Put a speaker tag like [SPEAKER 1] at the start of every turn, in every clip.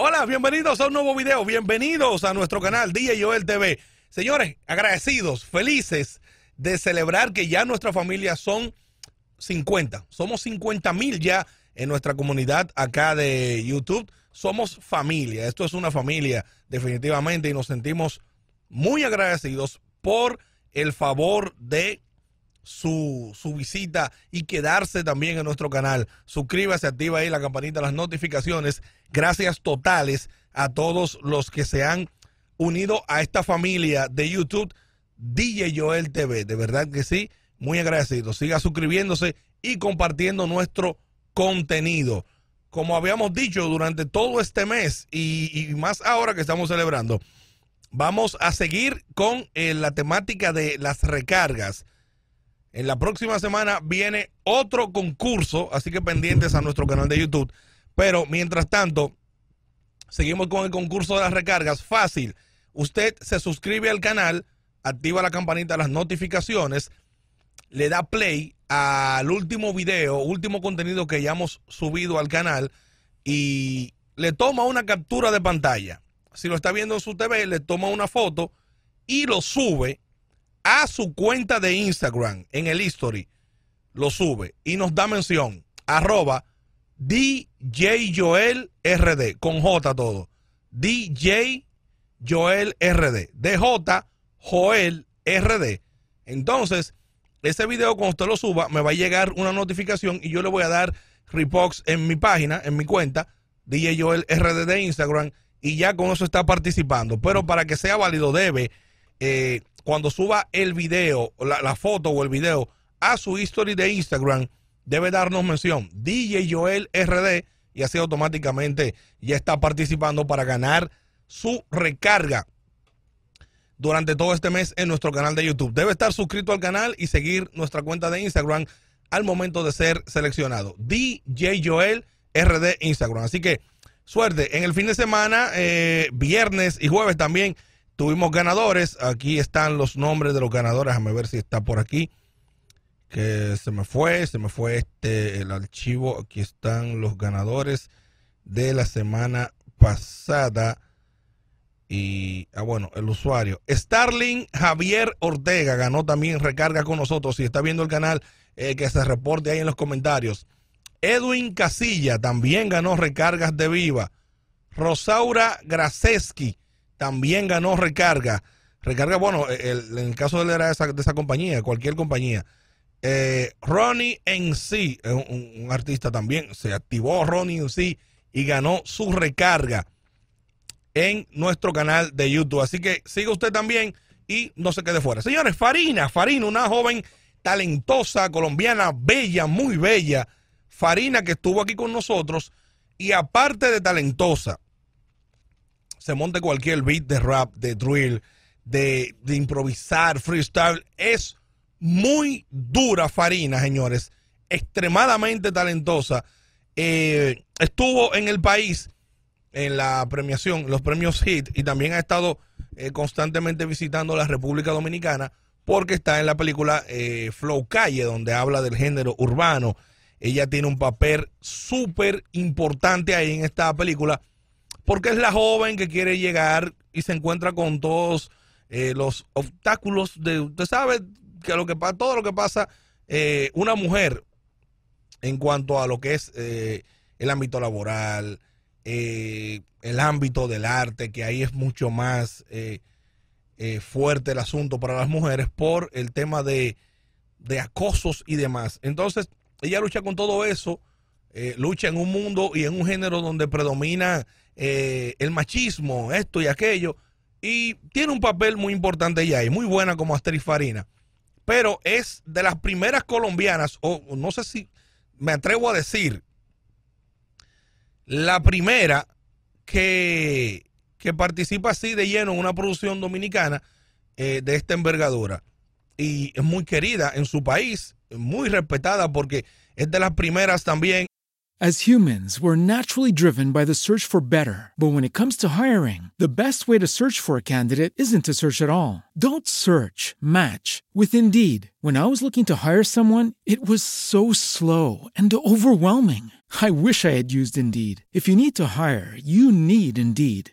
[SPEAKER 1] Hola, bienvenidos a un nuevo video, bienvenidos a nuestro canal DJ Joel TV. Señores, agradecidos, felices de celebrar que ya nuestra familia son 50. Somos 50 mil ya en nuestra comunidad acá de YouTube. Somos familia, esto es una familia definitivamente y nos sentimos muy agradecidos por el favor de su, su, visita y quedarse también en nuestro canal. Suscríbase, activa ahí la campanita, las notificaciones. Gracias totales a todos los que se han unido a esta familia de YouTube DJ Joel TV. De verdad que sí, muy agradecido. Siga suscribiéndose y compartiendo nuestro contenido. Como habíamos dicho durante todo este mes y, y más ahora que estamos celebrando, vamos a seguir con eh, la temática de las recargas. En la próxima semana viene otro concurso, así que pendientes a nuestro canal de YouTube. Pero mientras tanto, seguimos con el concurso de las recargas. Fácil. Usted se suscribe al canal, activa la campanita de las notificaciones, le da play al último video, último contenido que ya hemos subido al canal y le toma una captura de pantalla. Si lo está viendo en su TV, le toma una foto y lo sube a su cuenta de Instagram en el history. Lo sube y nos da mención. Arroba DJ Joel RD. Con J todo. DJ Joel RD. DJ Joel RD. Entonces, ese video cuando usted lo suba, me va a llegar una notificación y yo le voy a dar repox en mi página, en mi cuenta, DJ Joel RD de Instagram, y ya con eso está participando. Pero para que sea válido, debe eh, cuando suba el video, la, foto o el video a su history de Instagram, debe darnos mención DJ Joel RD y así automáticamente ya está participando para ganar su recarga durante todo este mes en nuestro canal de YouTube. Debe estar suscrito al canal y seguir nuestra cuenta de Instagram al momento de ser seleccionado. DJ Joel RD Instagram. Así que suerte. En el fin de semana, eh, viernes y jueves también Tuvimos ganadores. Aquí están los nombres de los ganadores. Déjame ver si está por aquí. Que se me fue, se me fue este el archivo. Aquí están los ganadores de la semana pasada. Y, ah, bueno, el usuario. Starling Javier Ortega ganó también recarga con nosotros. Si está viendo el canal, eh, que se reporte ahí en los comentarios. Edwin Casilla también ganó recargas de Viva. Rosaura Graseski también ganó recarga. Recarga, bueno, en el caso de él era de esa, compañía, cualquier compañía. Eh, Ronnie en sí, un, un, artista también, se activó Ronnie en sí y ganó su recarga en nuestro canal de YouTube. Así que siga usted también y no se quede fuera. Señores, Farina, Farina, una joven talentosa, colombiana, bella, muy bella. Farina que estuvo aquí con nosotros y aparte de talentosa, se monte cualquier beat de rap, de drill, de, de improvisar, freestyle. Es muy dura Farina, señores. Extremadamente talentosa. Eh, estuvo en el país en la premiación, los premios HIT, y también ha estado eh, constantemente visitando la República Dominicana porque está en la película eh, Flow Calle, donde habla del género urbano. Ella tiene un papel súper importante ahí en esta película porque es la joven que quiere llegar y se encuentra con todos eh, los obstáculos de, usted sabe que lo que todo lo que pasa eh, una mujer en cuanto a lo que es eh, el ámbito laboral, el ámbito del arte, que ahí es mucho más fuerte el asunto para las mujeres por el tema de, de acosos y demás. Entonces, ella lucha con todo eso, lucha en un mundo y en un género donde predomina el machismo, esto y aquello y tiene un papel muy importante ella y muy buena como Asterix Farina. Pero es de las primeras colombianas, o no sé si me atrevo a decir, la primera que, que participa así de lleno en una producción dominicana eh, de esta envergadura. Y muy querida en su país, muy respetada porque es de las primeras también
[SPEAKER 2] As humans, we're naturally driven by the search for better. But when it comes to hiring, the best way to search for a candidate isn't to search at all. Don't search, match with Indeed. When I was looking to hire someone, it was so slow and overwhelming. I wish I had used Indeed. If you need to hire, you need Indeed.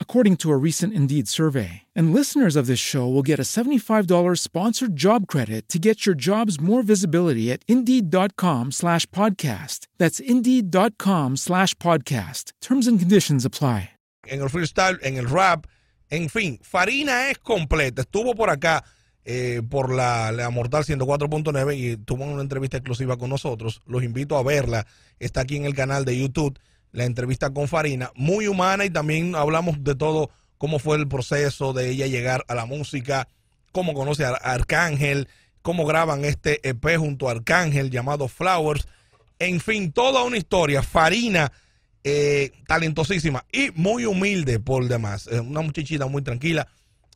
[SPEAKER 2] according to a recent Indeed survey. And listeners of this show will get a $75 sponsored job credit to get your jobs more visibility at Indeed.com slash podcast. That's Indeed.com slash podcast. Terms and conditions apply.
[SPEAKER 1] en el freestyle, en el rap, en fin, Farina es completa. Estuvo por acá eh, por la, la Mortal 104.9 y tuvo una entrevista exclusiva con nosotros. Los invito a verla. Está aquí en el canal de YouTube, la entrevista con Farina. Muy humana y también hablamos de todo, cómo fue el proceso de ella llegar a la música, cómo conoce a Arcángel, cómo graban este EP junto a Arcángel llamado Flowers. En fin, toda una historia. Farina eh, talentosísima y muy humilde por demás. una muchachita muy tranquila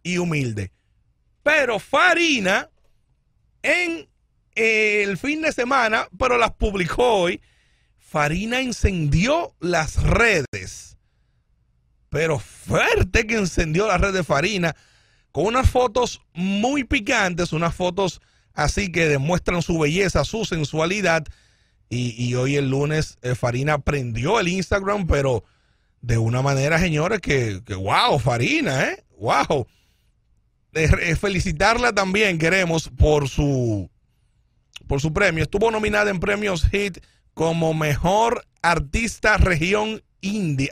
[SPEAKER 1] y humilde. Pero Farina, en el fin de semana, pero las publicó hoy, Farina encendió las redes. Pero fuerte que encendió las redes de Farina con unas fotos muy picantes, unas fotos así que demuestran su belleza, su sensualidad y, hoy el lunes eh, Farina prendió el Instagram, pero de una manera, señores, que, wow, Farina, ¿eh? Wow. felicitarla también, queremos, por su, por su premio. Estuvo nominada en premios HIT como mejor artista región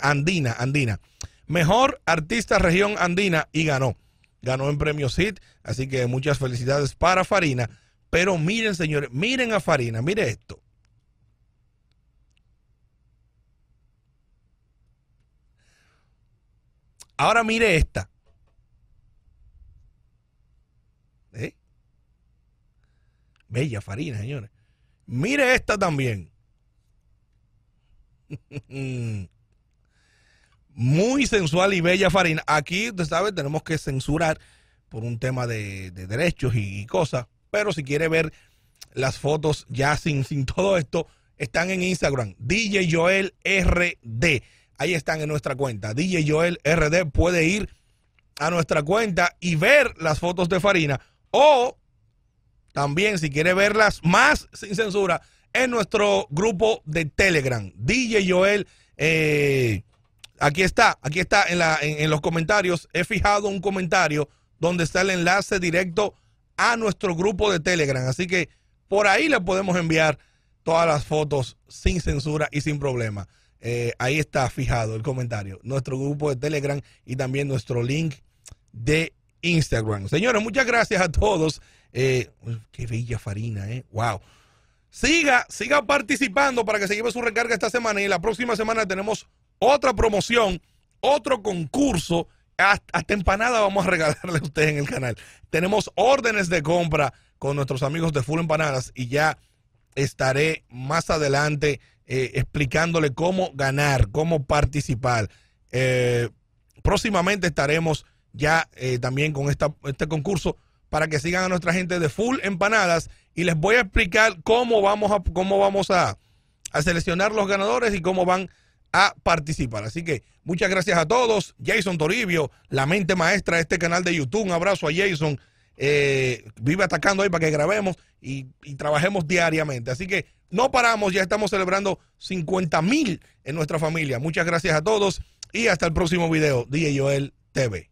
[SPEAKER 1] andina, andina. Mejor artista región andina y ganó. Ganó en premios HIT, así que muchas felicidades para Farina. Pero miren, señores, miren a Farina, mire esto. Ahora mire esta. ¿Eh? Bella Farina, señores. Mire esta también. Muy sensual y bella Farina. Aquí, usted sabe, tenemos que censurar por un tema de, derechos y, cosas. Pero si quiere ver las fotos ya sin, sin todo esto, están en Instagram. DJ Joel RD. Ahí están en nuestra cuenta. DJ Joel RD puede ir a nuestra cuenta y ver las fotos de Farina. O también, si quiere verlas más sin censura, en nuestro grupo de Telegram. DJ Joel, eh, aquí está, aquí está en, la, en, los comentarios. He fijado un comentario donde está el enlace directo a nuestro grupo de Telegram. Así que por ahí le podemos enviar todas las fotos sin censura y sin problema. Eh, ahí está fijado el comentario. Nuestro grupo de Telegram y también nuestro link de Instagram. Señores, muchas gracias a todos. Eh, qué bella farina, ¿eh? Wow. Siga, siga participando para que se lleve su recarga esta semana y la próxima semana tenemos otra promoción, otro concurso. Hasta, empanada vamos a regalarle a ustedes en el canal. Tenemos órdenes de compra con nuestros amigos de Full Empanadas y ya estaré más adelante eh, explicándole cómo ganar, cómo participar. Eh, próximamente estaremos ya eh, también con esta, este concurso para que sigan a nuestra gente de Full Empanadas y les voy a explicar cómo vamos a, cómo vamos a, a seleccionar los ganadores y cómo van a participar. Así que muchas gracias a todos. Jason Toribio, la mente maestra de este canal de YouTube. Un abrazo a Jason. Eh, vive atacando ahí para que grabemos y, y, trabajemos diariamente. Así que no paramos, ya estamos celebrando 50 mil en nuestra familia. Muchas gracias a todos y hasta el próximo video. DJ Joel TV.